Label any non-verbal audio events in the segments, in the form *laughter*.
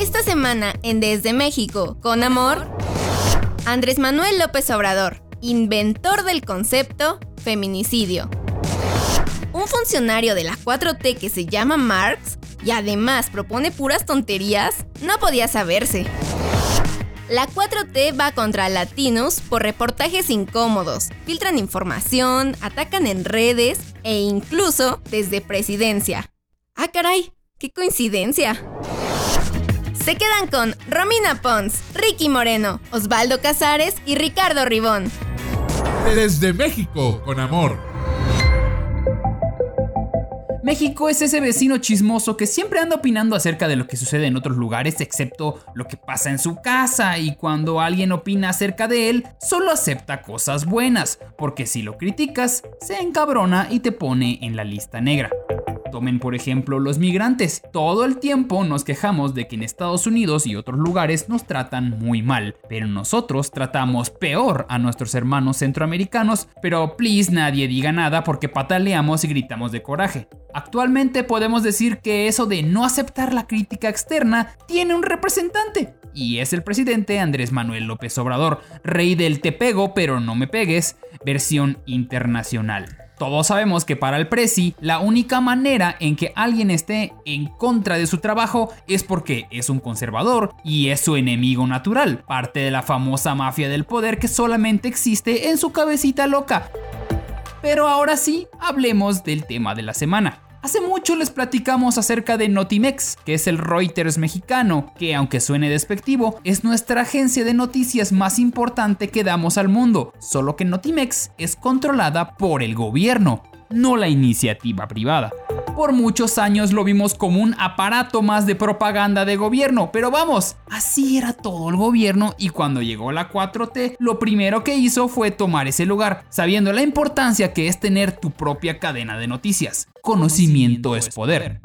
Esta semana en Desde México, con amor, Andrés Manuel López Obrador, inventor del concepto feminicidio. Un funcionario de la 4T que se llama Marx y además propone puras tonterías, no podía saberse. La 4T va contra latinos por reportajes incómodos, filtran información, atacan en redes e incluso desde presidencia. Ah, caray, qué coincidencia. Se quedan con Romina Pons, Ricky Moreno, Osvaldo Casares y Ricardo Ribón. Desde México con amor. México es ese vecino chismoso que siempre anda opinando acerca de lo que sucede en otros lugares excepto lo que pasa en su casa y cuando alguien opina acerca de él solo acepta cosas buenas, porque si lo criticas se encabrona y te pone en la lista negra. Tomen por ejemplo los migrantes. Todo el tiempo nos quejamos de que en Estados Unidos y otros lugares nos tratan muy mal, pero nosotros tratamos peor a nuestros hermanos centroamericanos, pero please nadie diga nada porque pataleamos y gritamos de coraje. Actualmente podemos decir que eso de no aceptar la crítica externa tiene un representante. Y es el presidente Andrés Manuel López Obrador, rey del te pego pero no me pegues, versión internacional. Todos sabemos que para el Prezi, la única manera en que alguien esté en contra de su trabajo es porque es un conservador y es su enemigo natural, parte de la famosa mafia del poder que solamente existe en su cabecita loca. Pero ahora sí, hablemos del tema de la semana. Hace mucho les platicamos acerca de Notimex, que es el Reuters mexicano, que aunque suene despectivo, es nuestra agencia de noticias más importante que damos al mundo, solo que Notimex es controlada por el gobierno, no la iniciativa privada. Por muchos años lo vimos como un aparato más de propaganda de gobierno, pero vamos, así era todo el gobierno y cuando llegó la 4T, lo primero que hizo fue tomar ese lugar, sabiendo la importancia que es tener tu propia cadena de noticias. Conocimiento es poder.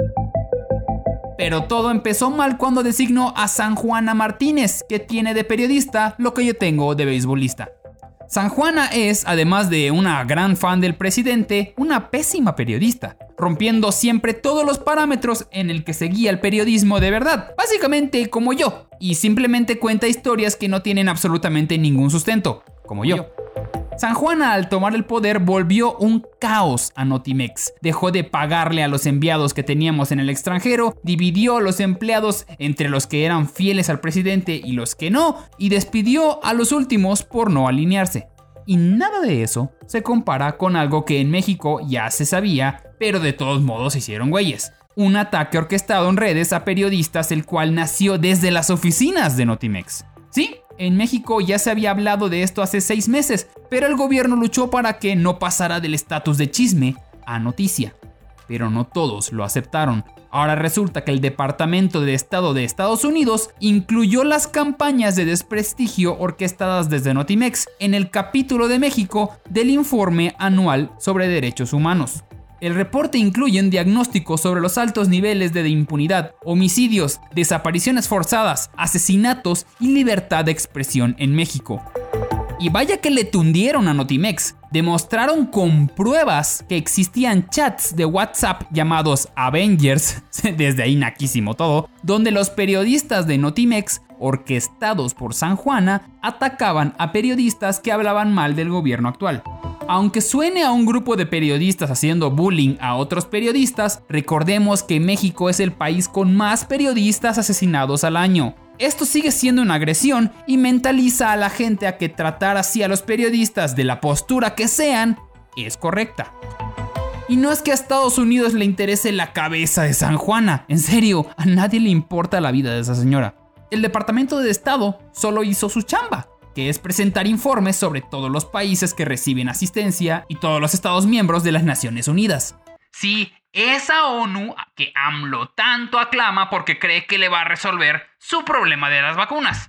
Pero todo empezó mal cuando designó a San Juana Martínez, que tiene de periodista lo que yo tengo de beisbolista. San Juana es, además de una gran fan del presidente, una pésima periodista, rompiendo siempre todos los parámetros en el que seguía el periodismo de verdad, básicamente como yo, y simplemente cuenta historias que no tienen absolutamente ningún sustento, como yo. San Juana al tomar el poder volvió un caos a Notimex. Dejó de pagarle a los enviados que teníamos en el extranjero, dividió a los empleados entre los que eran fieles al presidente y los que no, y despidió a los últimos por no alinearse. Y nada de eso se compara con algo que en México ya se sabía, pero de todos modos se hicieron güeyes. Un ataque orquestado en redes a periodistas el cual nació desde las oficinas de Notimex. Sí, en México ya se había hablado de esto hace seis meses, pero el gobierno luchó para que no pasara del estatus de chisme a noticia. Pero no todos lo aceptaron. Ahora resulta que el Departamento de Estado de Estados Unidos incluyó las campañas de desprestigio orquestadas desde Notimex en el capítulo de México del informe anual sobre derechos humanos. El reporte incluye un diagnóstico sobre los altos niveles de impunidad, homicidios, desapariciones forzadas, asesinatos y libertad de expresión en México. Y vaya que le tundieron a Notimex. Demostraron con pruebas que existían chats de WhatsApp llamados Avengers, *laughs* desde ahí naquísimo todo, donde los periodistas de Notimex, orquestados por San Juana, atacaban a periodistas que hablaban mal del gobierno actual. Aunque suene a un grupo de periodistas haciendo bullying a otros periodistas, recordemos que México es el país con más periodistas asesinados al año. Esto sigue siendo una agresión y mentaliza a la gente a que tratar así a los periodistas de la postura que sean es correcta. Y no es que a Estados Unidos le interese la cabeza de San Juana, en serio, a nadie le importa la vida de esa señora. El Departamento de Estado solo hizo su chamba, que es presentar informes sobre todos los países que reciben asistencia y todos los Estados miembros de las Naciones Unidas. Sí, esa ONU que AMLO tanto aclama porque cree que le va a resolver su problema de las vacunas.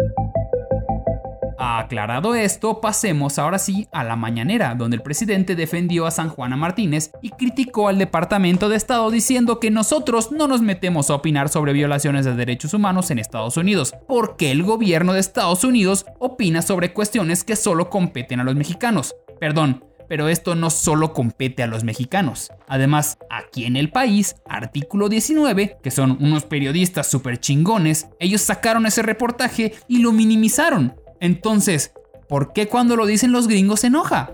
Aclarado esto, pasemos ahora sí a la mañanera, donde el presidente defendió a San Juana Martínez y criticó al Departamento de Estado diciendo que nosotros no nos metemos a opinar sobre violaciones de derechos humanos en Estados Unidos, porque el gobierno de Estados Unidos opina sobre cuestiones que solo competen a los mexicanos. Perdón, pero esto no solo compete a los mexicanos. Además, aquí en el país, artículo 19, que son unos periodistas súper chingones, ellos sacaron ese reportaje y lo minimizaron. Entonces, ¿por qué cuando lo dicen los gringos se enoja?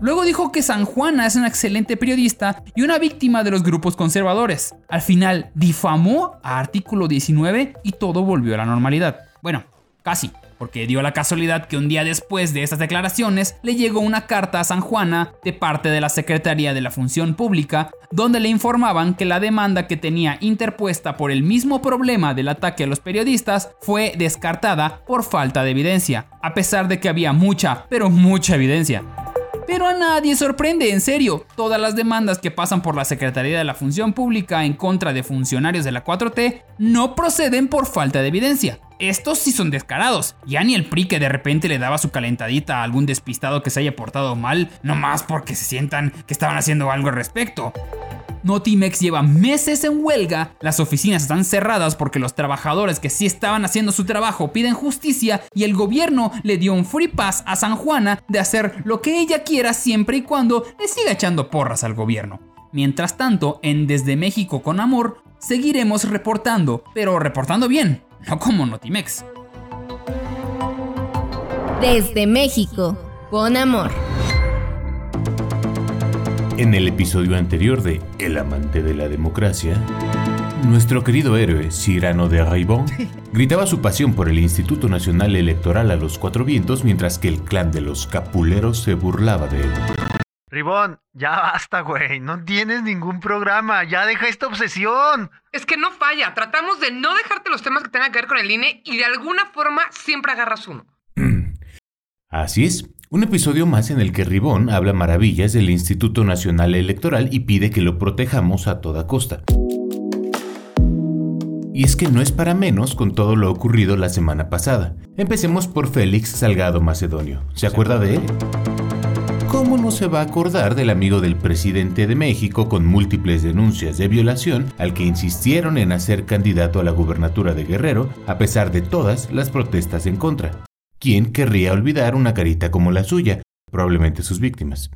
Luego dijo que San Juana es una excelente periodista y una víctima de los grupos conservadores. Al final, difamó a artículo 19 y todo volvió a la normalidad. Bueno, casi porque dio la casualidad que un día después de estas declaraciones le llegó una carta a San Juana de parte de la Secretaría de la Función Pública, donde le informaban que la demanda que tenía interpuesta por el mismo problema del ataque a los periodistas fue descartada por falta de evidencia, a pesar de que había mucha, pero mucha evidencia. Pero a nadie sorprende, en serio, todas las demandas que pasan por la Secretaría de la Función Pública en contra de funcionarios de la 4T no proceden por falta de evidencia. Estos sí son descarados. Ya ni el PRI que de repente le daba su calentadita a algún despistado que se haya portado mal, no más porque se sientan que estaban haciendo algo al respecto. Notimex lleva meses en huelga, las oficinas están cerradas porque los trabajadores que sí estaban haciendo su trabajo piden justicia y el gobierno le dio un free pass a San Juana de hacer lo que ella quiera siempre y cuando le siga echando porras al gobierno. Mientras tanto, en Desde México con Amor, seguiremos reportando, pero reportando bien, no como Notimex. Desde México, con amor. En el episodio anterior de El amante de la democracia, nuestro querido héroe, Cyrano de Raibón, *laughs* gritaba su pasión por el Instituto Nacional Electoral a los cuatro vientos mientras que el clan de los capuleros se burlaba de él. Ribón, ya basta, güey. No tienes ningún programa. Ya deja esta obsesión. Es que no falla. Tratamos de no dejarte los temas que tengan que ver con el INE y de alguna forma siempre agarras uno. *clears throat* Así es. Un episodio más en el que Ribón habla maravillas del Instituto Nacional Electoral y pide que lo protejamos a toda costa. Y es que no es para menos con todo lo ocurrido la semana pasada. Empecemos por Félix Salgado Macedonio. ¿Se acuerda de él? ¿Cómo no se va a acordar del amigo del presidente de México con múltiples denuncias de violación al que insistieron en hacer candidato a la gubernatura de Guerrero a pesar de todas las protestas en contra? ¿Quién querría olvidar una carita como la suya? Probablemente sus víctimas.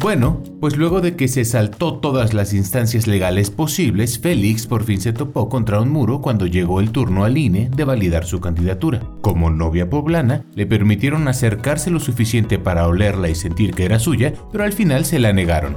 Bueno, pues luego de que se saltó todas las instancias legales posibles, Félix por fin se topó contra un muro cuando llegó el turno al INE de validar su candidatura. Como novia poblana, le permitieron acercarse lo suficiente para olerla y sentir que era suya, pero al final se la negaron.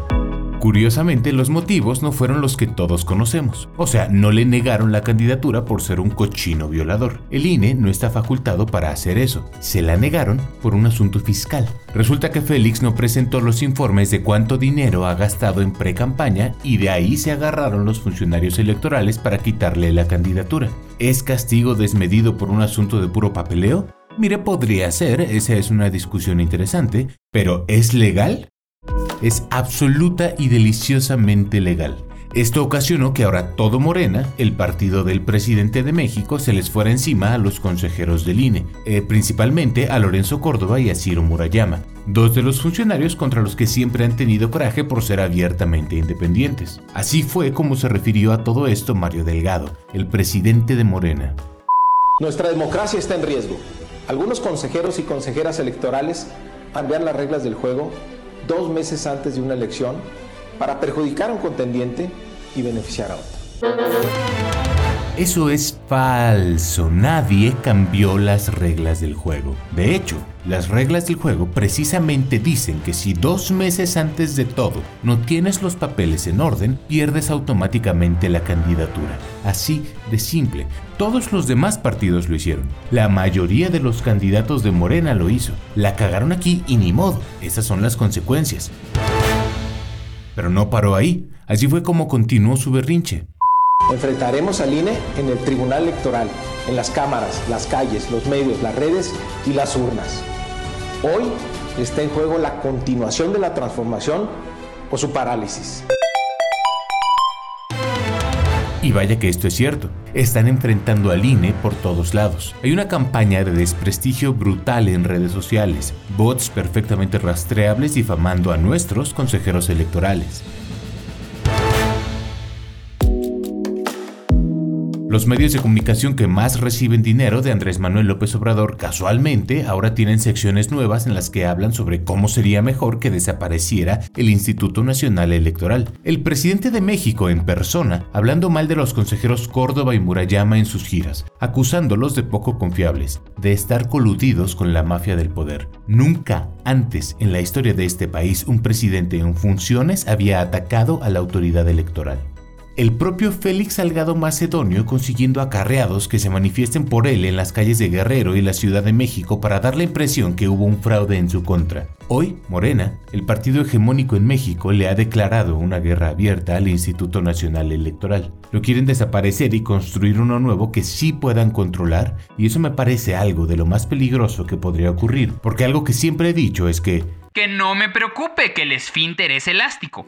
Curiosamente, los motivos no fueron los que todos conocemos. O sea, no le negaron la candidatura por ser un cochino violador. El INE no está facultado para hacer eso. Se la negaron por un asunto fiscal. Resulta que Félix no presentó los informes de cuánto dinero ha gastado en pre-campaña y de ahí se agarraron los funcionarios electorales para quitarle la candidatura. ¿Es castigo desmedido por un asunto de puro papeleo? Mire, podría ser, esa es una discusión interesante, pero ¿es legal? Es absoluta y deliciosamente legal. Esto ocasionó que ahora todo Morena, el partido del presidente de México, se les fuera encima a los consejeros del INE, eh, principalmente a Lorenzo Córdoba y a Ciro Murayama, dos de los funcionarios contra los que siempre han tenido coraje por ser abiertamente independientes. Así fue como se refirió a todo esto Mario Delgado, el presidente de Morena. Nuestra democracia está en riesgo. Algunos consejeros y consejeras electorales cambian las reglas del juego dos meses antes de una elección para perjudicar a un contendiente y beneficiar a otro. Eso es falso. Nadie cambió las reglas del juego. De hecho, las reglas del juego precisamente dicen que si dos meses antes de todo no tienes los papeles en orden, pierdes automáticamente la candidatura. Así de simple. Todos los demás partidos lo hicieron. La mayoría de los candidatos de Morena lo hizo. La cagaron aquí y ni modo. Esas son las consecuencias. Pero no paró ahí. Así fue como continuó su berrinche. Enfrentaremos al INE en el Tribunal Electoral, en las cámaras, las calles, los medios, las redes y las urnas. Hoy está en juego la continuación de la transformación o su parálisis. Y vaya que esto es cierto. Están enfrentando al INE por todos lados. Hay una campaña de desprestigio brutal en redes sociales, bots perfectamente rastreables difamando a nuestros consejeros electorales. Los medios de comunicación que más reciben dinero de Andrés Manuel López Obrador casualmente ahora tienen secciones nuevas en las que hablan sobre cómo sería mejor que desapareciera el Instituto Nacional Electoral. El presidente de México en persona hablando mal de los consejeros Córdoba y Murayama en sus giras, acusándolos de poco confiables, de estar coludidos con la mafia del poder. Nunca antes en la historia de este país un presidente en funciones había atacado a la autoridad electoral el propio Félix Salgado Macedonio consiguiendo acarreados que se manifiesten por él en las calles de Guerrero y la Ciudad de México para dar la impresión que hubo un fraude en su contra. Hoy, Morena, el partido hegemónico en México, le ha declarado una guerra abierta al Instituto Nacional Electoral. Lo quieren desaparecer y construir uno nuevo que sí puedan controlar, y eso me parece algo de lo más peligroso que podría ocurrir, porque algo que siempre he dicho es que... Que no me preocupe que el esfínter es elástico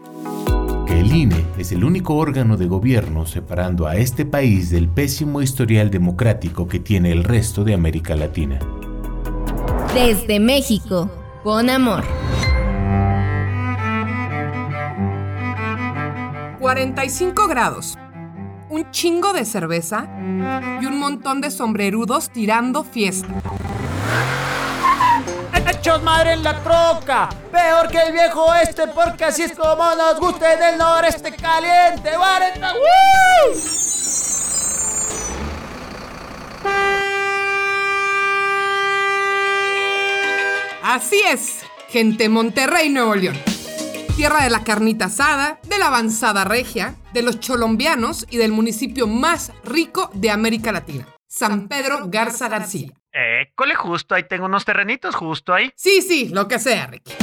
el INE es el único órgano de gobierno separando a este país del pésimo historial democrático que tiene el resto de América Latina. Desde México, con amor. 45 grados, un chingo de cerveza y un montón de sombrerudos tirando fiesta madre en la troca. Peor que el viejo este, porque así es como nos gusta en el noreste caliente. 40, Así es, gente Monterrey, Nuevo León. Tierra de la carnita asada, de la avanzada regia, de los cholombianos y del municipio más rico de América Latina, San Pedro Garza García. École, justo ahí tengo unos terrenitos, justo ahí. Sí, sí, lo que sea, Ricky.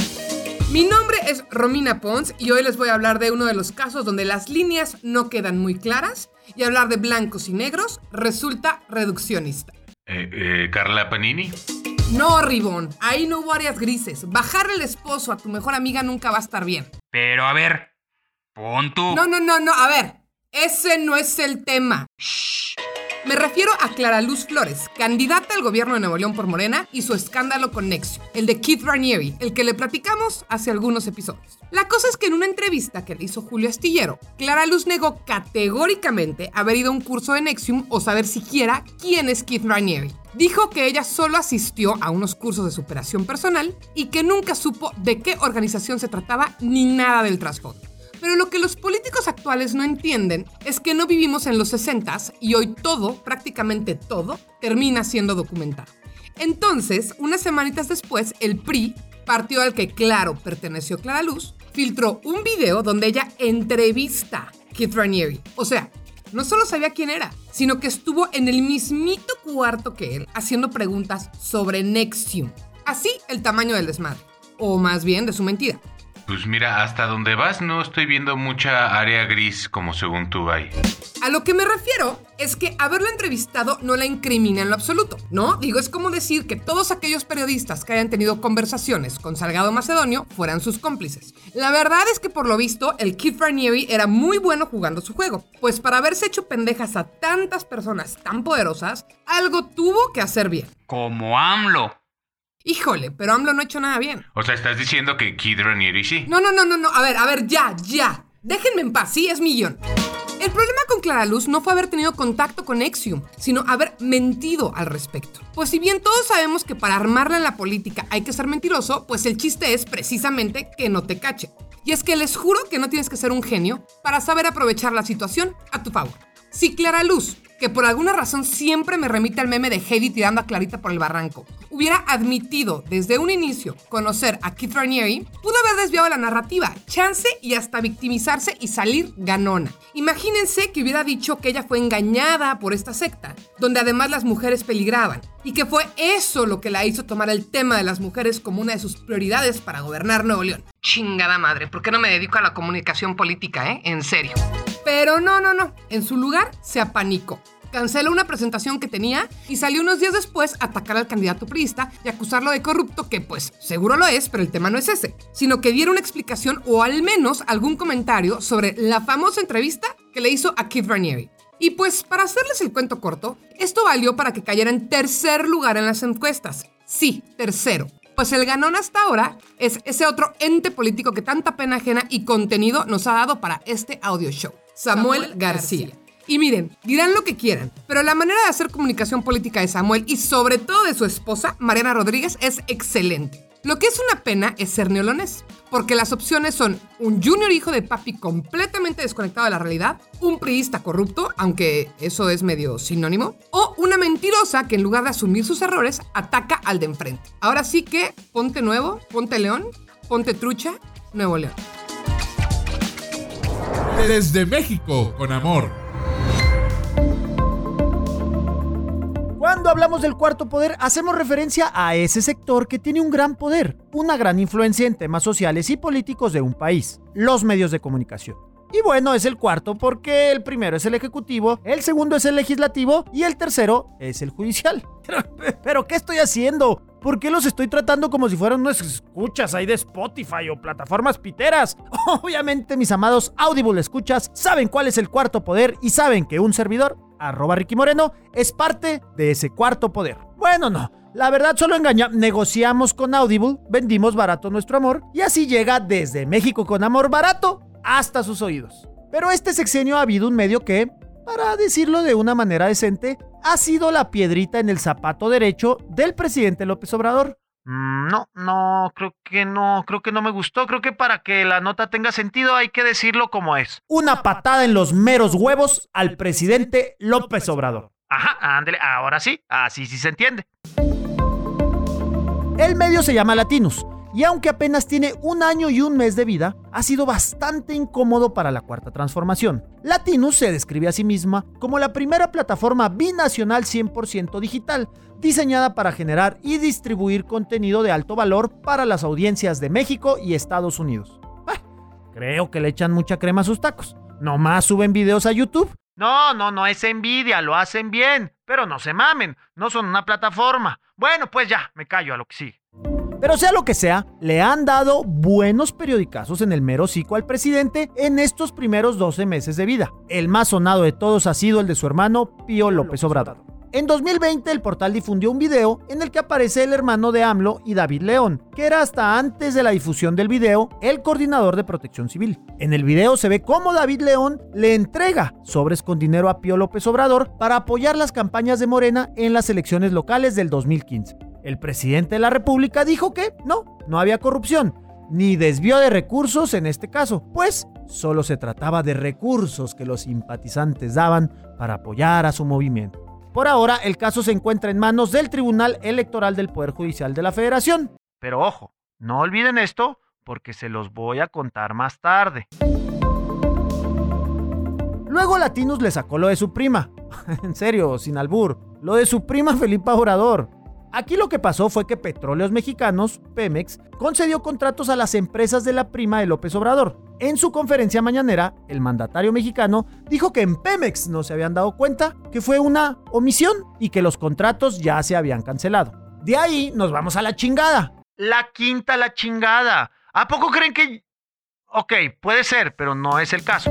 Mi nombre es Romina Pons y hoy les voy a hablar de uno de los casos donde las líneas no quedan muy claras y hablar de blancos y negros resulta reduccionista. Eh, eh, Carla Panini. No, Ribón, ahí no hubo áreas grises. Bajar el esposo a tu mejor amiga nunca va a estar bien. Pero a ver, pon tú. No, no, no, no, a ver, ese no es el tema. Shh. Me refiero a Clara Luz Flores, candidata al gobierno de Nuevo León por Morena y su escándalo con Nexio, el de Keith Ranieri, el que le platicamos hace algunos episodios. La cosa es que en una entrevista que le hizo Julio Astillero, Clara Luz negó categóricamente haber ido a un curso de Nexium o saber siquiera quién es Keith Ranieri. Dijo que ella solo asistió a unos cursos de superación personal y que nunca supo de qué organización se trataba ni nada del trasfondo. Pero lo que los políticos actuales no entienden es que no vivimos en los 60 y hoy todo, prácticamente todo, termina siendo documentado. Entonces, unas semanitas después, el PRI, partido al que claro perteneció Clara Luz, filtró un video donde ella entrevista a Keith Ranieri. O sea, no solo sabía quién era, sino que estuvo en el mismito cuarto que él haciendo preguntas sobre Nexium. Así el tamaño del desmadre, o más bien de su mentira. Pues mira, hasta donde vas no estoy viendo mucha área gris como según tú hay. A lo que me refiero es que haberla entrevistado no la incrimina en lo absoluto, ¿no? Digo, es como decir que todos aquellos periodistas que hayan tenido conversaciones con Salgado Macedonio fueran sus cómplices. La verdad es que por lo visto el Keith Ranieri era muy bueno jugando su juego, pues para haberse hecho pendejas a tantas personas tan poderosas, algo tuvo que hacer bien. Como AMLO. Híjole, pero AMLO no ha hecho nada bien. O sea, estás diciendo que Kid Ranieri sí. No, no, no, no, no. A ver, a ver, ya, ya. Déjenme en paz, sí, es millón. El problema con Clara Luz no fue haber tenido contacto con Exium, sino haber mentido al respecto. Pues si bien todos sabemos que para armarla en la política hay que ser mentiroso, pues el chiste es precisamente que no te cache. Y es que les juro que no tienes que ser un genio para saber aprovechar la situación a tu favor. Si Clara Luz que por alguna razón siempre me remite al meme de Heidi tirando a Clarita por el barranco, hubiera admitido desde un inicio conocer a Keith Ranieri, pudo haber desviado la narrativa, chance y hasta victimizarse y salir ganona. Imagínense que hubiera dicho que ella fue engañada por esta secta, donde además las mujeres peligraban, y que fue eso lo que la hizo tomar el tema de las mujeres como una de sus prioridades para gobernar Nuevo León. Chingada madre, ¿por qué no me dedico a la comunicación política, eh? En serio. Pero no, no, no. En su lugar se apanicó. canceló una presentación que tenía y salió unos días después a atacar al candidato priista y acusarlo de corrupto, que pues seguro lo es, pero el tema no es ese, sino que diera una explicación o al menos algún comentario sobre la famosa entrevista que le hizo a Keith Raniere. Y pues para hacerles el cuento corto, esto valió para que cayera en tercer lugar en las encuestas. Sí, tercero. Pues el ganón hasta ahora es ese otro ente político que tanta pena ajena y contenido nos ha dado para este audio show, Samuel, García. Y miren, dirán lo que quieran, pero la manera de hacer comunicación política de Samuel y sobre todo de su esposa, Mariana Rodríguez, es excelente. Lo que es una pena es ser neolones, porque las opciones son un junior hijo de papi completamente desconectado de la realidad, un priista corrupto, aunque eso es medio sinónimo, o una mentirosa que en lugar de asumir sus errores ataca al de enfrente. Ahora sí que ponte nuevo, ponte león, ponte trucha, Nuevo León. Desde México, con amor. Cuando hablamos del cuarto poder, hacemos referencia a ese sector que tiene un gran poder, una gran influencia en temas sociales y políticos de un país, los medios de comunicación. Y bueno, es el cuarto porque el primero es el ejecutivo, el segundo es el legislativo y el tercero es el judicial. *laughs* Pero, ¿qué estoy haciendo? ¿Por qué los estoy tratando como si fueran unas escuchas ahí de Spotify o plataformas piteras? *laughs* Obviamente mis amados Audible escuchas saben cuál es el cuarto poder y saben que un servidor, arroba Ricky Moreno, es parte de ese cuarto poder. Bueno, no. La verdad solo engaña. Negociamos con Audible, vendimos barato nuestro amor y así llega desde México con amor barato hasta sus oídos. Pero este sexenio ha habido un medio que, para decirlo de una manera decente, ha sido la piedrita en el zapato derecho del presidente López Obrador. Mm, No, no, creo que no, creo que no me gustó. Creo que para que la nota tenga sentido hay que decirlo como es. Una patada en los meros huevos al presidente López Obrador. Ajá, ándele, ahora sí, así sí se entiende. El medio se llama Latinus, y aunque apenas tiene un año y un mes de vida, ha sido bastante incómodo para la cuarta transformación. Latinus se describe a sí misma como la primera plataforma binacional 100% digital, diseñada para generar y distribuir contenido de alto valor para las audiencias de México y Estados Unidos. Creo que le echan mucha crema a sus tacos. Nomás suben videos a YouTube. No, no, no es envidia, lo hacen bien, pero no se mamen, no son una plataforma. Bueno, pues ya, me callo a lo que sigue. Pero sea lo que sea, le han dado buenos periodicazos en el mero hocico al presidente en estos primeros 12 meses de vida. El más sonado de todos ha sido el de su hermano Pío López Obrador. En 2020 el portal difundió un video en el que aparece el hermano de AMLO y David León, que era hasta antes de la difusión del video el coordinador de protección civil. En el video se ve cómo David León le entrega sobres con dinero a Pío López Obrador para apoyar las campañas de Morena en las elecciones locales del 2015. El presidente de la República dijo que no, no había corrupción, ni desvío de recursos en este caso, pues solo se trataba de recursos que los simpatizantes daban para apoyar a su movimiento. Por ahora, el caso se encuentra en manos del Tribunal Electoral del Poder Judicial de la Federación. Pero ojo, no olviden esto porque se los voy a contar más tarde. Luego Latinus le sacó lo de su prima. *laughs* en serio, sin albur. Lo de su prima Felipa Obrador. Aquí lo que pasó fue que Petróleos Mexicanos, Pemex, concedió contratos a las empresas de la prima de López Obrador. En su conferencia mañanera, el mandatario mexicano dijo que en Pemex no se habían dado cuenta, que fue una omisión y que los contratos ya se habían cancelado. De ahí nos vamos a la chingada. La quinta la chingada. ¿A poco creen que... Ok, puede ser, pero no es el caso.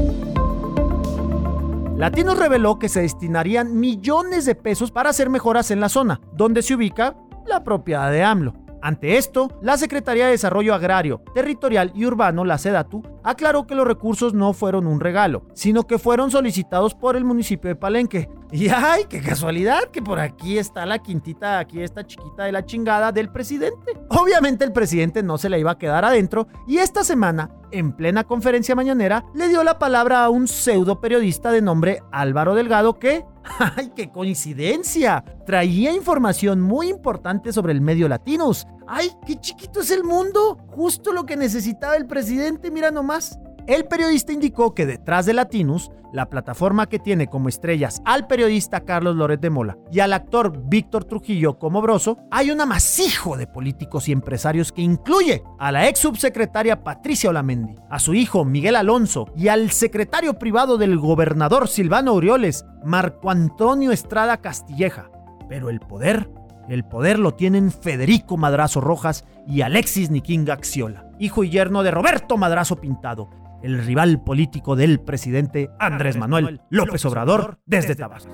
Latinos reveló que se destinarían millones de pesos para hacer mejoras en la zona, donde se ubica la propiedad de AMLO. Ante esto, la Secretaría de Desarrollo Agrario, Territorial y Urbano, la SEDATU, aclaró que los recursos no fueron un regalo, sino que fueron solicitados por el municipio de Palenque. Y ay, qué casualidad que por aquí está la quintita, aquí esta chiquita de la chingada del presidente. Obviamente el presidente no se la iba a quedar adentro y esta semana, en plena conferencia mañanera, le dio la palabra a un pseudo periodista de nombre Álvaro Delgado que, *laughs* ¡ay, qué coincidencia! Traía información muy importante sobre el medio latinos. ¡Ay, qué chiquito es el mundo! Justo lo que necesitaba el presidente, mira nomás. El periodista indicó que detrás de Latinus, la plataforma que tiene como estrellas al periodista Carlos Loret de Mola y al actor Víctor Trujillo como broso, hay un amasijo de políticos y empresarios que incluye a la ex subsecretaria Patricia Olamendi, a su hijo Miguel Alonso y al secretario privado del gobernador Silvano Aureoles, Marco Antonio Estrada Castilleja. Pero el poder, el poder lo tienen Federico Madrazo Rojas y Alexis Nikinga Axiola, hijo y yerno de Roberto Madrazo Pintado, el rival político del presidente Andrés Manuel López Obrador desde Tabasco.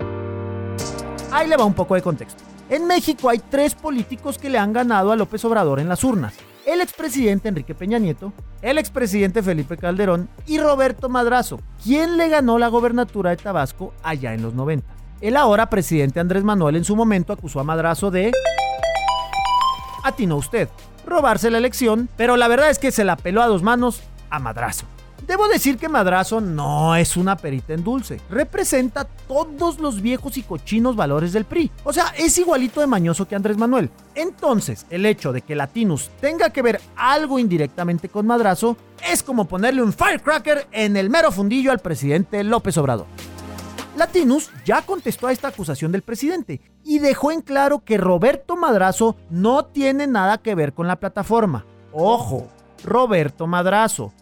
Ahí le va un poco de contexto. En México hay tres políticos que le han ganado a López Obrador en las urnas. El expresidente Enrique Peña Nieto, el expresidente Felipe Calderón y Roberto Madrazo, quien le ganó la gobernatura de Tabasco allá en los 90. El ahora presidente Andrés Manuel en su momento acusó a Madrazo de... Atinó usted, robarse la elección, pero la verdad es que se la peló a dos manos a Madrazo. Debo decir que Madrazo no es una perita en dulce. Representa todos los viejos y cochinos valores del PRI. O sea, es igualito de mañoso que Andrés Manuel. Entonces, el hecho de que Latinus tenga que ver algo indirectamente con Madrazo es como ponerle un firecracker en el mero fundillo al presidente López Obrador. Latinus ya contestó a esta acusación del presidente y dejó en claro que Roberto Madrazo no tiene nada que ver con la plataforma. Ojo, Roberto Madrazo,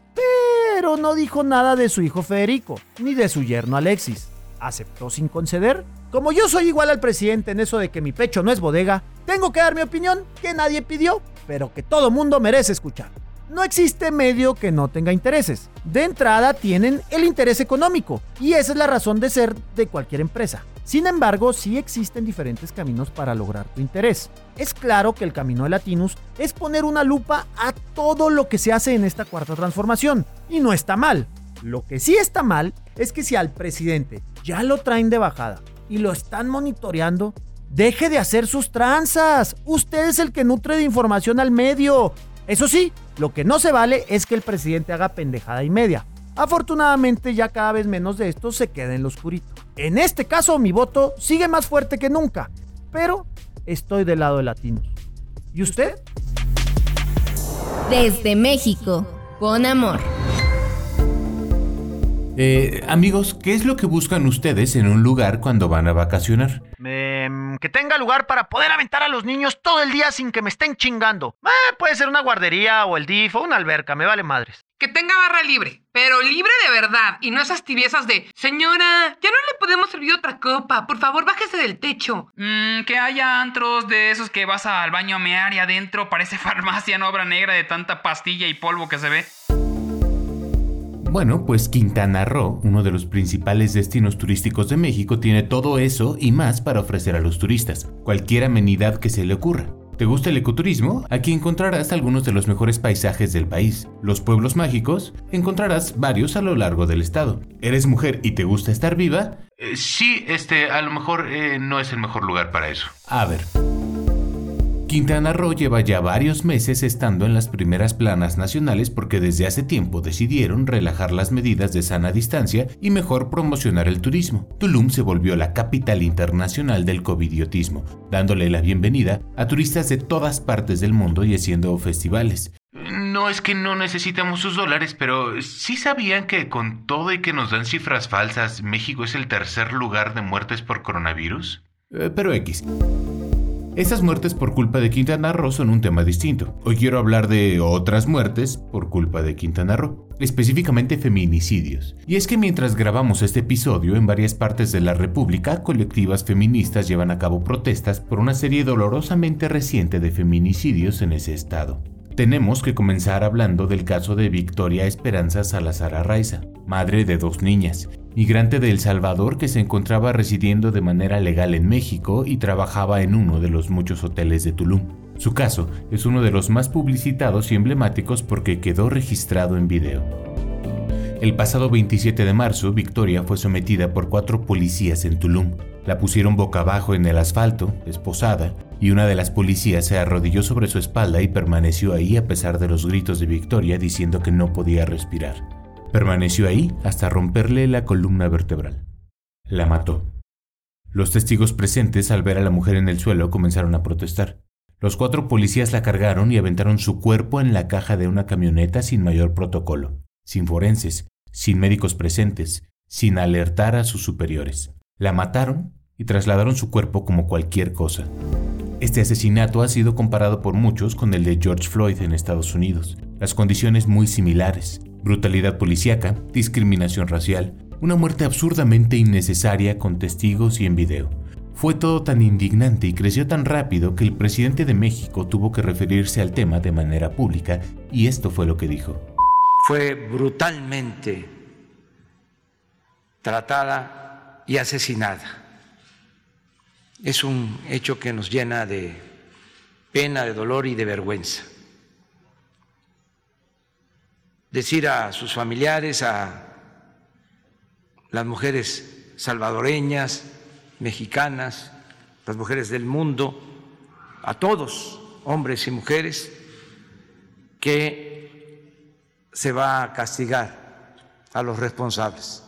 pero no dijo nada de su hijo Federico, ni de su yerno Alexis. ¿Aceptó sin conceder? Como yo soy igual al presidente en eso de que mi pecho no es bodega, tengo que dar mi opinión que nadie pidió, pero que todo mundo merece escuchar. No existe medio que no tenga intereses. De entrada tienen el interés económico, y esa es la razón de ser de cualquier empresa. Sin embargo, sí existen diferentes caminos para lograr tu interés. Es claro que el camino de Latinus es poner una lupa a todo lo que se hace en esta cuarta transformación, y no está mal. Lo que sí está mal es que si al presidente ya lo traen de bajada y lo están monitoreando, deje de hacer sus tranzas. Usted es el que nutre de información al medio. Eso sí, lo que no se vale es que el presidente haga pendejada y media. Afortunadamente ya cada vez menos de esto se queda en lo oscurito. En este caso mi voto sigue más fuerte que nunca, pero estoy del lado de latinos. ¿Y usted? Desde México, con amor. Eh, amigos, ¿qué es lo que buscan ustedes en un lugar cuando van a vacacionar? Em, que tenga lugar para poder aventar a los niños todo el día sin que me estén chingando. Ah, puede ser una guardería o el DIF o una alberca, me vale madres. Que tenga barra libre, pero libre de verdad y no esas tibiezas de, señora, ya no le podemos servir otra copa, por favor bájese del techo. Mm, que haya antros de esos que vas al baño a mear y adentro parece *laughs* farmacia en obra negra de tanta pastilla y polvo que se ve. Bueno, pues Quintana Roo, uno de los principales destinos turísticos de México, tiene todo eso y más para ofrecer a los turistas, cualquier amenidad que se le ocurra. ¿Te gusta el ecoturismo? Aquí encontrarás algunos de los mejores paisajes del país. Los pueblos mágicos, encontrarás varios a lo largo del estado. ¿Eres mujer y te gusta estar viva? Eh, sí, este, a lo mejor eh, no es el mejor lugar para eso. A ver. Quintana Roo lleva ya varios meses estando en las primeras planas nacionales porque desde hace tiempo decidieron relajar las medidas de sana distancia y mejor promocionar el turismo. Tulum se volvió la capital internacional del covidiotismo, dándole la bienvenida a turistas de todas partes del mundo y haciendo festivales. No es que no necesitamos sus dólares, pero sí sabían que con todo y que nos dan cifras falsas, México es el tercer lugar de muertes por coronavirus. Eh, pero X. Estas muertes por culpa de Quintana Roo son un tema distinto. Hoy quiero hablar de otras muertes por culpa de Quintana Roo, específicamente feminicidios. Y es que mientras grabamos este episodio, en varias partes de la República, colectivas feministas llevan a cabo protestas por una serie dolorosamente reciente de feminicidios en ese estado. Tenemos que comenzar hablando del caso de Victoria Esperanza Salazar Arraiza, madre de dos niñas, migrante de El Salvador que se encontraba residiendo de manera legal en México y trabajaba en uno de los muchos hoteles de Tulum. Su caso es uno de los más publicitados y emblemáticos porque quedó registrado en video. El pasado 27 de marzo, Victoria fue sometida por cuatro policías en Tulum. La pusieron boca abajo en el asfalto, esposada, y una de las policías se arrodilló sobre su espalda y permaneció ahí a pesar de los gritos de Victoria diciendo que no podía respirar. Permaneció ahí hasta romperle la columna vertebral. La mató. Los testigos presentes al ver a la mujer en el suelo comenzaron a protestar. Los cuatro policías la cargaron y aventaron su cuerpo en la caja de una camioneta sin mayor protocolo. sin forenses, sin médicos presentes, sin alertar a sus superiores. La mataron y trasladaron su cuerpo como cualquier cosa. Este asesinato ha sido comparado por muchos con el de George Floyd en Estados Unidos. Las condiciones muy similares. Brutalidad policíaca, discriminación racial, una muerte absurdamente innecesaria con testigos y en video. Fue todo tan indignante y creció tan rápido que el presidente de México tuvo que referirse al tema de manera pública y esto fue lo que dijo. Fue brutalmente tratada y asesinada es un hecho que nos llena de pena, de dolor y de vergüenza. Decir a sus familiares, a las mujeres salvadoreñas, mexicanas, las mujeres del mundo, a todos, hombres y mujeres, que se va a castigar a los responsables.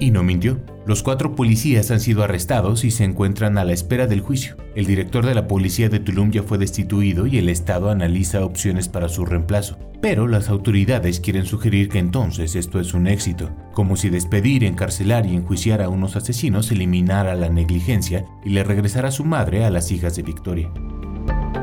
Y no mintió. Los cuatro policías han sido arrestados y se encuentran a la espera del juicio. El director de la policía de Tulum ya fue destituido y el Estado analiza opciones para su reemplazo. Pero las autoridades quieren sugerir que entonces esto es un éxito, como si despedir, encarcelar y enjuiciar a unos asesinos eliminara la negligencia y le regresara su madre a las hijas de Victoria.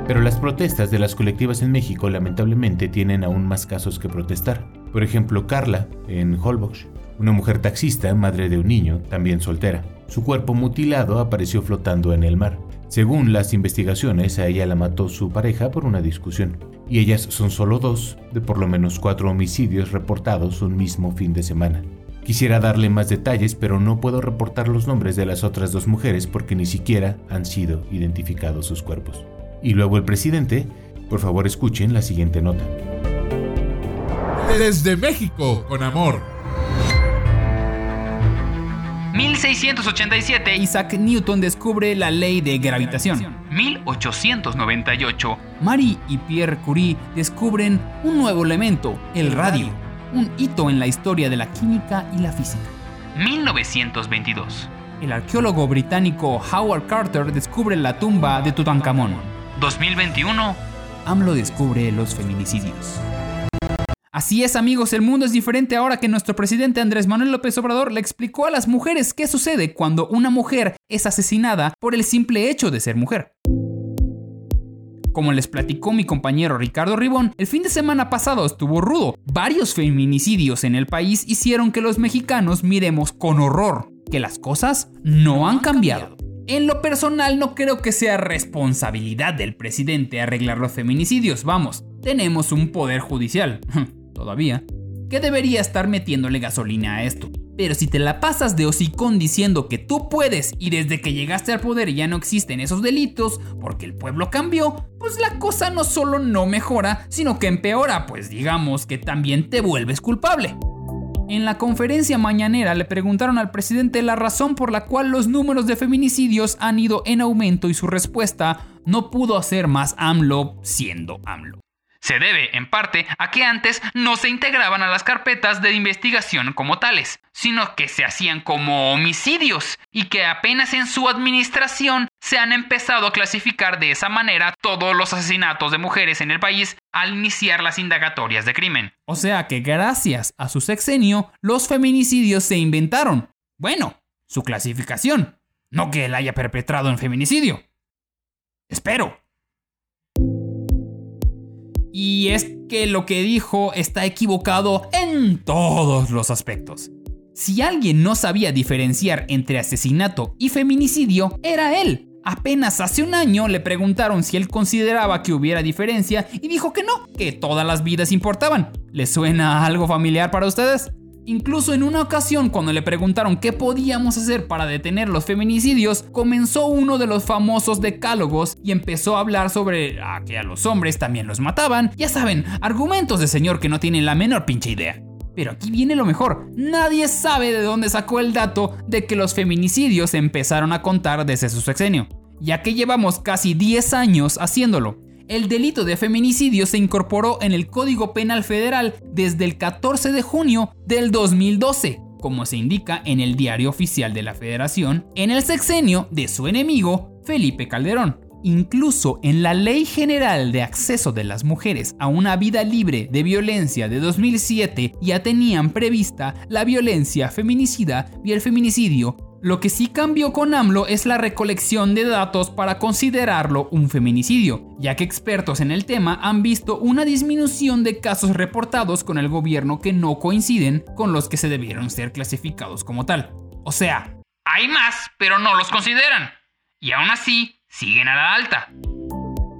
Pero las protestas de las colectivas en México lamentablemente tienen aún más casos que protestar. Por ejemplo, Carla, en Holbox, una mujer taxista, madre de un niño, también soltera. Su cuerpo mutilado apareció flotando en el mar. Según las investigaciones, a ella la mató su pareja por una discusión. Y ellas son solo dos de por lo menos cuatro homicidios reportados un mismo fin de semana. Quisiera darle más detalles, pero no puedo reportar los nombres de las otras dos mujeres porque ni siquiera han sido identificados sus cuerpos. Y luego el presidente, por favor escuchen la siguiente nota. Desde México, con amor. 1687 Isaac Newton descubre la ley de gravitación. 1898 Marie y Pierre Curie descubren un nuevo elemento, el radio, un hito en la historia de la química y la física. 1922 El arqueólogo británico Howard Carter descubre la tumba de Tutankamón. 2021 AMLO descubre los feminicidios. Así es amigos, el mundo es diferente ahora que nuestro presidente Andrés Manuel López Obrador le explicó a las mujeres qué sucede cuando una mujer es asesinada por el simple hecho de ser mujer. Como les platicó mi compañero Ricardo Ribón, el fin de semana pasado estuvo rudo. Varios feminicidios en el país hicieron que los mexicanos miremos con horror que las cosas no han cambiado. En lo personal no creo que sea responsabilidad del presidente arreglar los feminicidios, vamos, tenemos un poder judicial. *laughs* todavía, que debería estar metiéndole gasolina a esto. Pero si te la pasas de hocicón diciendo que tú puedes y desde que llegaste al poder ya no existen esos delitos porque el pueblo cambió, pues la cosa no solo no mejora, sino que empeora, pues digamos que también te vuelves culpable. En la conferencia mañanera le preguntaron al presidente la razón por la cual los números de feminicidios han ido en aumento y su respuesta no pudo hacer más AMLO siendo AMLO. Se debe, en parte, a que antes no se integraban a las carpetas de investigación como tales, sino que se hacían como homicidios, y que apenas en su administración se han empezado a clasificar de esa manera todos los asesinatos de mujeres en el país al iniciar las indagatorias de crimen. O sea que gracias a su sexenio, los feminicidios se inventaron. Bueno, su clasificación, no que él haya perpetrado un feminicidio. Espero. Y es que lo que dijo está equivocado en todos los aspectos. Si alguien no sabía diferenciar entre asesinato y feminicidio, era él. Apenas hace un año le preguntaron si él consideraba que hubiera diferencia y dijo que no, que todas las vidas importaban. ¿Le suena algo familiar para ustedes? Incluso en una ocasión cuando le preguntaron qué podíamos hacer para detener los feminicidios, comenzó uno de los famosos decálogos y empezó a hablar sobre a que a los hombres también los mataban. Ya saben, argumentos de señor que no tienen la menor pinche idea. Pero aquí viene lo mejor. Nadie sabe de dónde sacó el dato de que los feminicidios empezaron a contar desde su sexenio, ya que llevamos casi 10 años haciéndolo. El delito de feminicidio se incorporó en el Código Penal Federal desde el 14 de junio del 2012, como se indica en el Diario Oficial de la Federación, en el sexenio de su enemigo, Felipe Calderón. Incluso en la Ley General de Acceso de las Mujeres a una Vida Libre de Violencia de 2007 ya tenían prevista la violencia feminicida y el feminicidio. Lo que sí cambió con AMLO es la recolección de datos para considerarlo un feminicidio, ya que expertos en el tema han visto una disminución de casos reportados con el gobierno que no coinciden con los que se debieron ser clasificados como tal. O sea, hay más, pero no los consideran. Y aún así, siguen a la alta.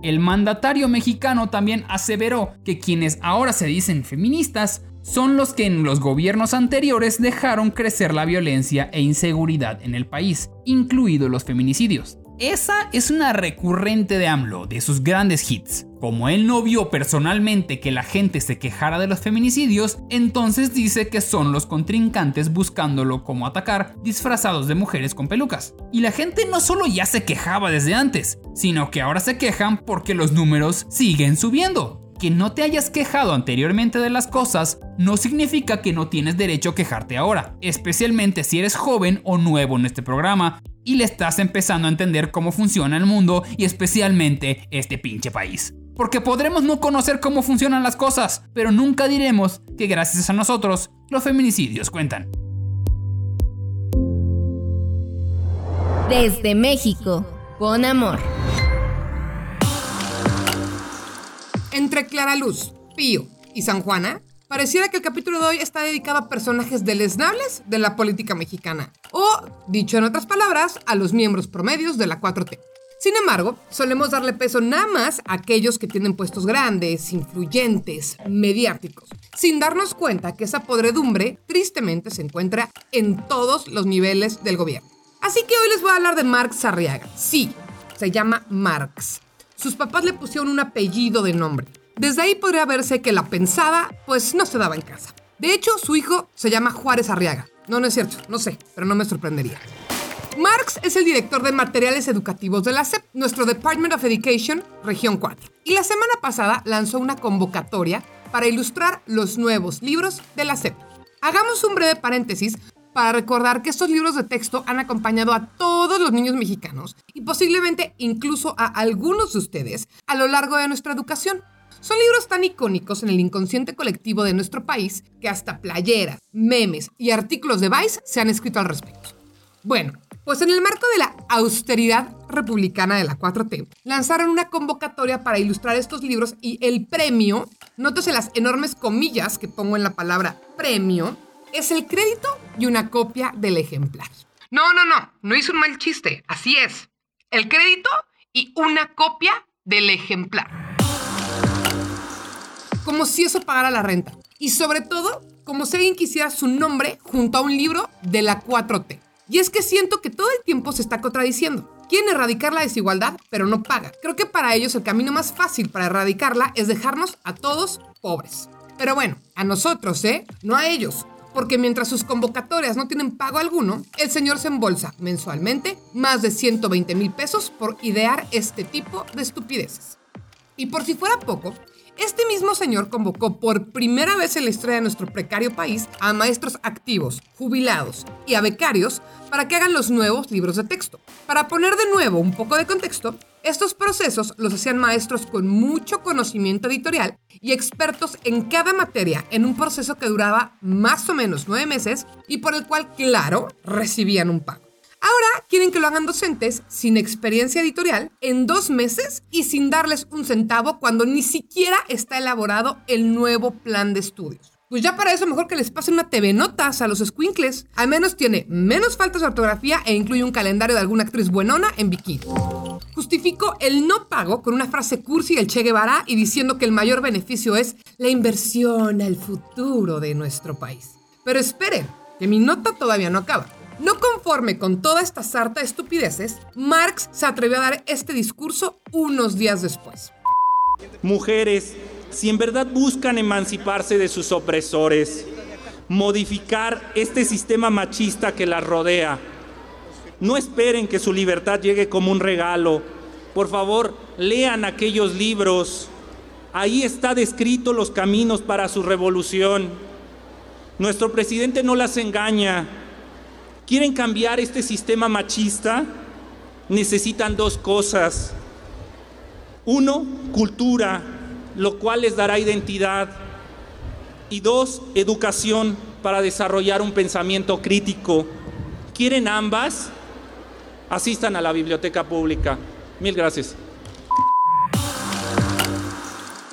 El mandatario mexicano también aseveró que quienes ahora se dicen feministas son los que en los gobiernos anteriores dejaron crecer la violencia e inseguridad en el país, incluidos los feminicidios. Esa es una recurrente de AMLO, de sus grandes hits. Como él no vio personalmente que la gente se quejara de los feminicidios, entonces dice que son los contrincantes buscándolo como atacar, disfrazados de mujeres con pelucas. Y la gente no solo ya se quejaba desde antes, sino que ahora se quejan porque los números siguen subiendo. Que no te hayas quejado anteriormente de las cosas no significa que no tienes derecho a quejarte ahora, especialmente si eres joven o nuevo en este programa y le estás empezando a entender cómo funciona el mundo y especialmente este pinche país. Porque podremos no conocer cómo funcionan las cosas, pero nunca diremos que gracias a nosotros los feminicidios cuentan. Desde México, con amor. Entre Clara Luz, Pío y San Juana, pareciera que el capítulo de hoy está dedicado a personajes deleznables de la política mexicana, o, dicho en otras palabras, a los miembros promedios de la 4T. Sin embargo, solemos darle peso nada más a aquellos que tienen puestos grandes, influyentes, mediáticos, sin darnos cuenta que esa podredumbre tristemente se encuentra en todos los niveles del gobierno. Así que hoy les voy a hablar de Marx Arriaga. Sí, se llama Marx. Sus papás le pusieron un apellido de nombre. Desde ahí podría verse que la pensada, pues no se daba en casa. De hecho, su hijo se llama Juárez Arriaga. No, no es cierto, no sé, pero no me sorprendería. Marx es el director de materiales educativos de la SEP, nuestro Department of Education, Región 4. Y la semana pasada lanzó una convocatoria para ilustrar los nuevos libros de la SEP. Hagamos un breve paréntesis para recordar que estos libros de texto han acompañado a todos los niños mexicanos y posiblemente incluso a algunos de ustedes a lo largo de nuestra educación. Son libros tan icónicos en el inconsciente colectivo de nuestro país que hasta playeras, memes y artículos de Vice se han escrito al respecto. Bueno, pues en el marco de la austeridad republicana de la 4T, lanzaron una convocatoria para ilustrar estos libros y el premio, nótese las enormes comillas que pongo en la palabra premio, es el crédito y una copia del ejemplar. No, no, no, no hice un mal chiste, así es. El crédito y una copia del ejemplar. Como si eso pagara la renta. Y sobre todo, como si alguien quisiera su nombre junto a un libro de la 4T. Y es que siento que todo el tiempo se está contradiciendo. Quieren erradicar la desigualdad, pero no paga. Creo que para ellos el camino más fácil para erradicarla es dejarnos a todos pobres. Pero bueno, a nosotros, ¿eh? No a ellos porque mientras sus convocatorias no tienen pago alguno, el señor se embolsa mensualmente más de 120 mil pesos por idear este tipo de estupideces. Y por si fuera poco, este mismo señor convocó por primera vez en la historia de nuestro precario país a maestros activos, jubilados y a becarios para que hagan los nuevos libros de texto. Para poner de nuevo un poco de contexto, estos procesos los hacían maestros con mucho conocimiento editorial y expertos en cada materia en un proceso que duraba más o menos nueve meses y por el cual, claro, recibían un pago. Ahora quieren que lo hagan docentes sin experiencia editorial en dos meses y sin darles un centavo cuando ni siquiera está elaborado el nuevo plan de estudios. Pues ya para eso mejor que les pasen una TV Notas a los squinkles. Al menos tiene menos faltas de ortografía e incluye un calendario de alguna actriz buenona en bikini. Justifico el no pago con una frase cursi del Che Guevara y diciendo que el mayor beneficio es la inversión al futuro de nuestro país. Pero esperen, que mi nota todavía no acaba. No conforme con toda esta sarta de estupideces, Marx se atrevió a dar este discurso unos días después. Mujeres, si en verdad buscan emanciparse de sus opresores, modificar este sistema machista que las rodea, no esperen que su libertad llegue como un regalo. Por favor, lean aquellos libros. Ahí está descrito los caminos para su revolución. Nuestro presidente no las engaña. ¿Quieren cambiar este sistema machista? Necesitan dos cosas. Uno, cultura, lo cual les dará identidad. Y dos, educación para desarrollar un pensamiento crítico. ¿Quieren ambas? Asistan a la biblioteca pública. Mil gracias.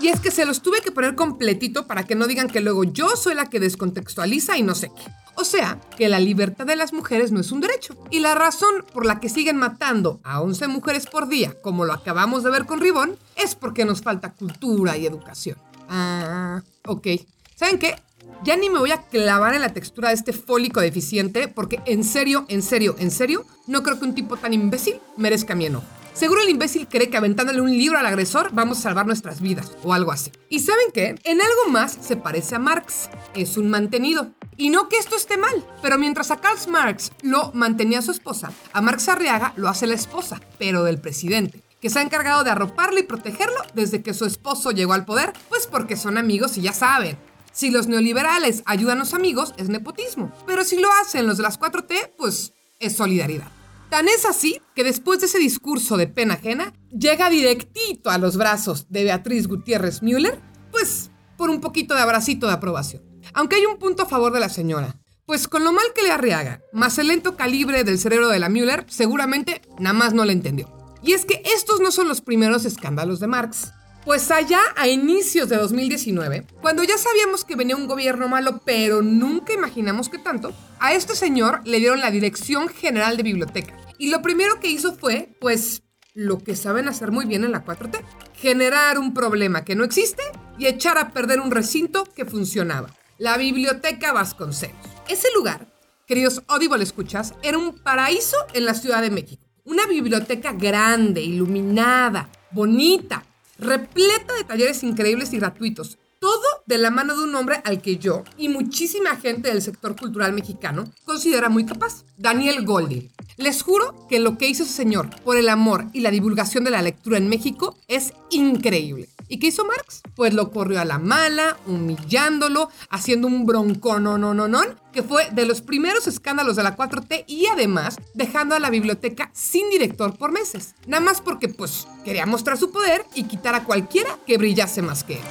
Y es que se los tuve que poner completito para que no digan que luego yo soy la que descontextualiza y no sé qué. O sea, que la libertad de las mujeres no es un derecho. Y la razón por la que siguen matando a 11 mujeres por día, como lo acabamos de ver con Ribón, es porque nos falta cultura y educación. Ah, ok. ¿Saben qué? Ya ni me voy a clavar en la textura de este fólico deficiente porque en serio, en serio, en serio, no creo que un tipo tan imbécil merezca mi enojo. Seguro el imbécil cree que aventándole un libro al agresor vamos a salvar nuestras vidas o algo así. ¿Y saben qué? En algo más se parece a Marx. Es un mantenido. Y no que esto esté mal, pero mientras a Karl Marx lo mantenía su esposa, a Marx Arriaga lo hace la esposa, pero del presidente que se ha encargado de arroparlo y protegerlo desde que su esposo llegó al poder, pues porque son amigos y ya saben. Si los neoliberales ayudan a los amigos, es nepotismo. Pero si lo hacen los de las 4T, pues es solidaridad. Tan es así que después de ese discurso de pena ajena, llega directito a los brazos de Beatriz Gutiérrez Müller, pues por un poquito de abracito de aprobación. Aunque hay un punto a favor de la señora, pues con lo mal que le arriaga, más el lento calibre del cerebro de la Müller, seguramente nada más no le entendió. Y es que estos no son los primeros escándalos de Marx. Pues allá a inicios de 2019, cuando ya sabíamos que venía un gobierno malo, pero nunca imaginamos que tanto, a este señor le dieron la Dirección General de Biblioteca. Y lo primero que hizo fue, pues, lo que saben hacer muy bien en la 4T, generar un problema que no existe y echar a perder un recinto que funcionaba, la Biblioteca Vasconcelos. Ese lugar, queridos Audible escuchas, era un paraíso en la Ciudad de México. Una biblioteca grande, iluminada, bonita, repleta de talleres increíbles y gratuitos. Todo de la mano de un hombre al que yo y muchísima gente del sector cultural mexicano considera muy capaz, Daniel Goldie. Les juro que lo que hizo ese señor por el amor y la divulgación de la lectura en México es increíble. ¿Y qué hizo Marx? Pues lo corrió a la mala, humillándolo, haciendo un broncononononon, que fue de los primeros escándalos de la 4T y además dejando a la biblioteca sin director por meses. Nada más porque pues quería mostrar su poder y quitar a cualquiera que brillase más que él.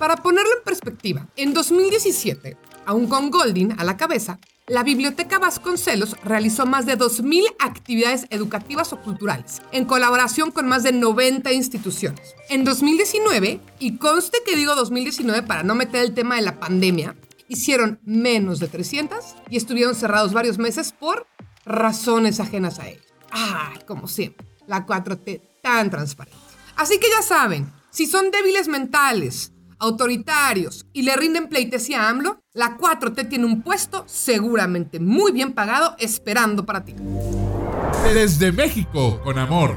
Para ponerlo en perspectiva, en 2017, aún con Golding a la cabeza, la Biblioteca Vasconcelos realizó más de 2.000 actividades educativas o culturales, en colaboración con más de 90 instituciones. En 2019, y conste que digo 2019 para no meter el tema de la pandemia, hicieron menos de 300 y estuvieron cerrados varios meses por razones ajenas a ellos. Ah, como siempre, la 4T tan transparente. Así que ya saben, si son débiles mentales, autoritarios y le rinden pleitesía a AMLO, la 4T tiene un puesto seguramente muy bien pagado esperando para ti. Desde México, con amor.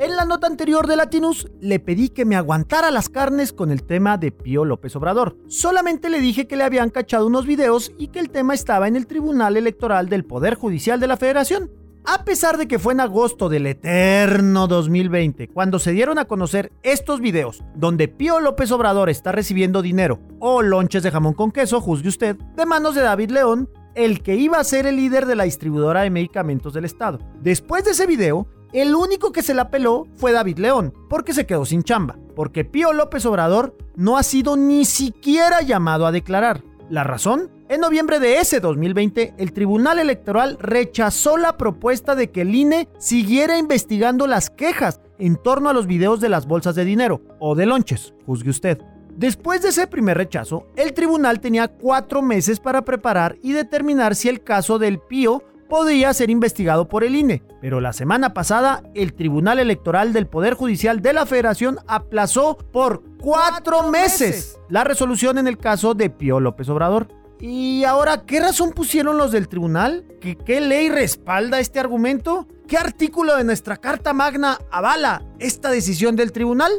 En la nota anterior de Latinus le pedí que me aguantara las carnes con el tema de Pío López Obrador. Solamente le dije que le habían cachado unos videos y que el tema estaba en el Tribunal Electoral del Poder Judicial de la Federación. A pesar de que fue en agosto del eterno 2020 cuando se dieron a conocer estos videos donde Pío López Obrador está recibiendo dinero o lonches de jamón con queso, juzgue usted, de manos de David León, el que iba a ser el líder de la distribuidora de medicamentos del Estado. Después de ese video, el único que se la peló fue David León, porque se quedó sin chamba, porque Pío López Obrador no ha sido ni siquiera llamado a declarar. ¿La razón? En noviembre de ese 2020, el Tribunal Electoral rechazó la propuesta de que el INE siguiera investigando las quejas en torno a los videos de las bolsas de dinero o de lonches, juzgue usted. Después de ese primer rechazo, el tribunal tenía cuatro meses para preparar y determinar si el caso del Pío podía ser investigado por el INE, pero la semana pasada el Tribunal Electoral del Poder Judicial de la Federación aplazó por cuatro meses la resolución en el caso de Pío López Obrador. ¿Y ahora qué razón pusieron los del tribunal? ¿Qué, ¿Qué, ley respalda este argumento? ¿Qué artículo de nuestra Carta Magna avala esta decisión del tribunal?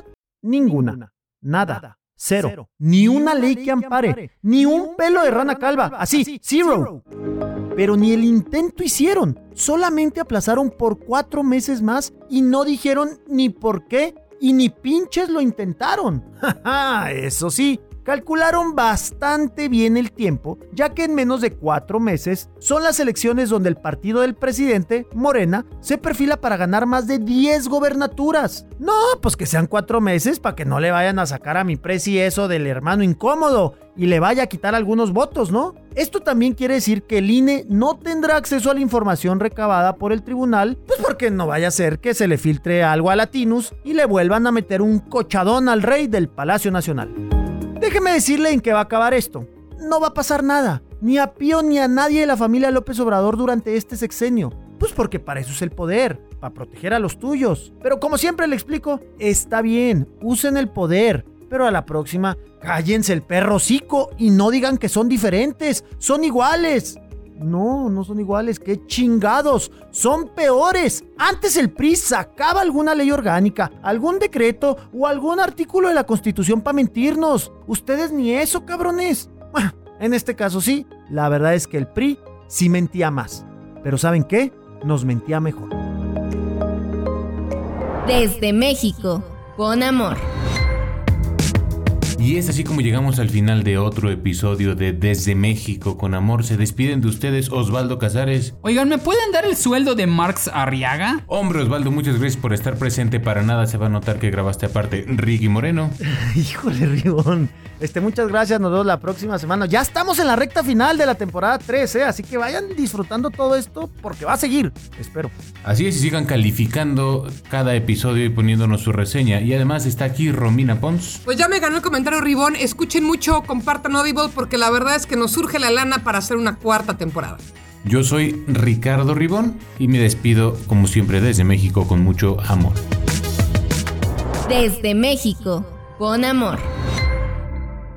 Ninguna. Nada. Cero. Ni una ley que ampare. Ni un pelo de rana calva. Así, zero. Pero ni el intento hicieron. Solamente aplazaron por cuatro meses más y no dijeron ni por qué y ni pinches lo intentaron. *laughs* Eso sí, calcularon bastante bien el tiempo, ya que en menos de cuatro meses son las elecciones donde el partido del presidente, Morena, se perfila para ganar más de 10 gobernaturas. No, pues que sean cuatro meses para que no le vayan a sacar a mi presi eso del hermano incómodo y le vaya a quitar algunos votos, ¿no? Esto también quiere decir que el INE no tendrá acceso a la información recabada por el tribunal, pues porque no vaya a ser que se le filtre algo a Latinus y le vuelvan a meter un cochadón al rey del Palacio Nacional. Déjeme decirle en qué va a acabar esto. No va a pasar nada, ni a Pío ni a nadie de la familia López Obrador durante este sexenio. Pues porque para eso es el poder, para proteger a los tuyos. Pero como siempre le explico, está bien, usen el poder, pero a la próxima cállense el perro cico y no digan que son diferentes, son iguales. No, no son iguales, qué chingados, son peores. Antes el PRI sacaba alguna ley orgánica, algún decreto o algún artículo de la Constitución para mentirnos. Ustedes ni eso, cabrones. Bueno, en este caso sí, la verdad es que el PRI sí mentía más. Pero ¿saben qué? Nos mentía mejor. Desde México, con amor. Y es así como llegamos al final de otro episodio de Desde México con Amor. Se despiden de ustedes Osvaldo Casares. Oigan, ¿me pueden dar el sueldo de Marx Arriaga? Hombre, Osvaldo, muchas gracias por estar presente. Para nada se va a notar que grabaste aparte Ricky Moreno. *laughs* Híjole, Ribón. Este, muchas gracias, nos vemos la próxima semana. Ya estamos en la recta final de la temporada 3, ¿eh? así que vayan disfrutando todo esto porque va a seguir, espero. Así es, y sigan calificando cada episodio y poniéndonos su reseña. Y además está aquí Romina Pons. Pues ya me ganó el comentario Ribón, escuchen mucho, compartan Audible porque la verdad es que nos surge la lana para hacer una cuarta temporada. Yo soy Ricardo Ribón y me despido como siempre desde México con mucho amor. Desde México, con amor.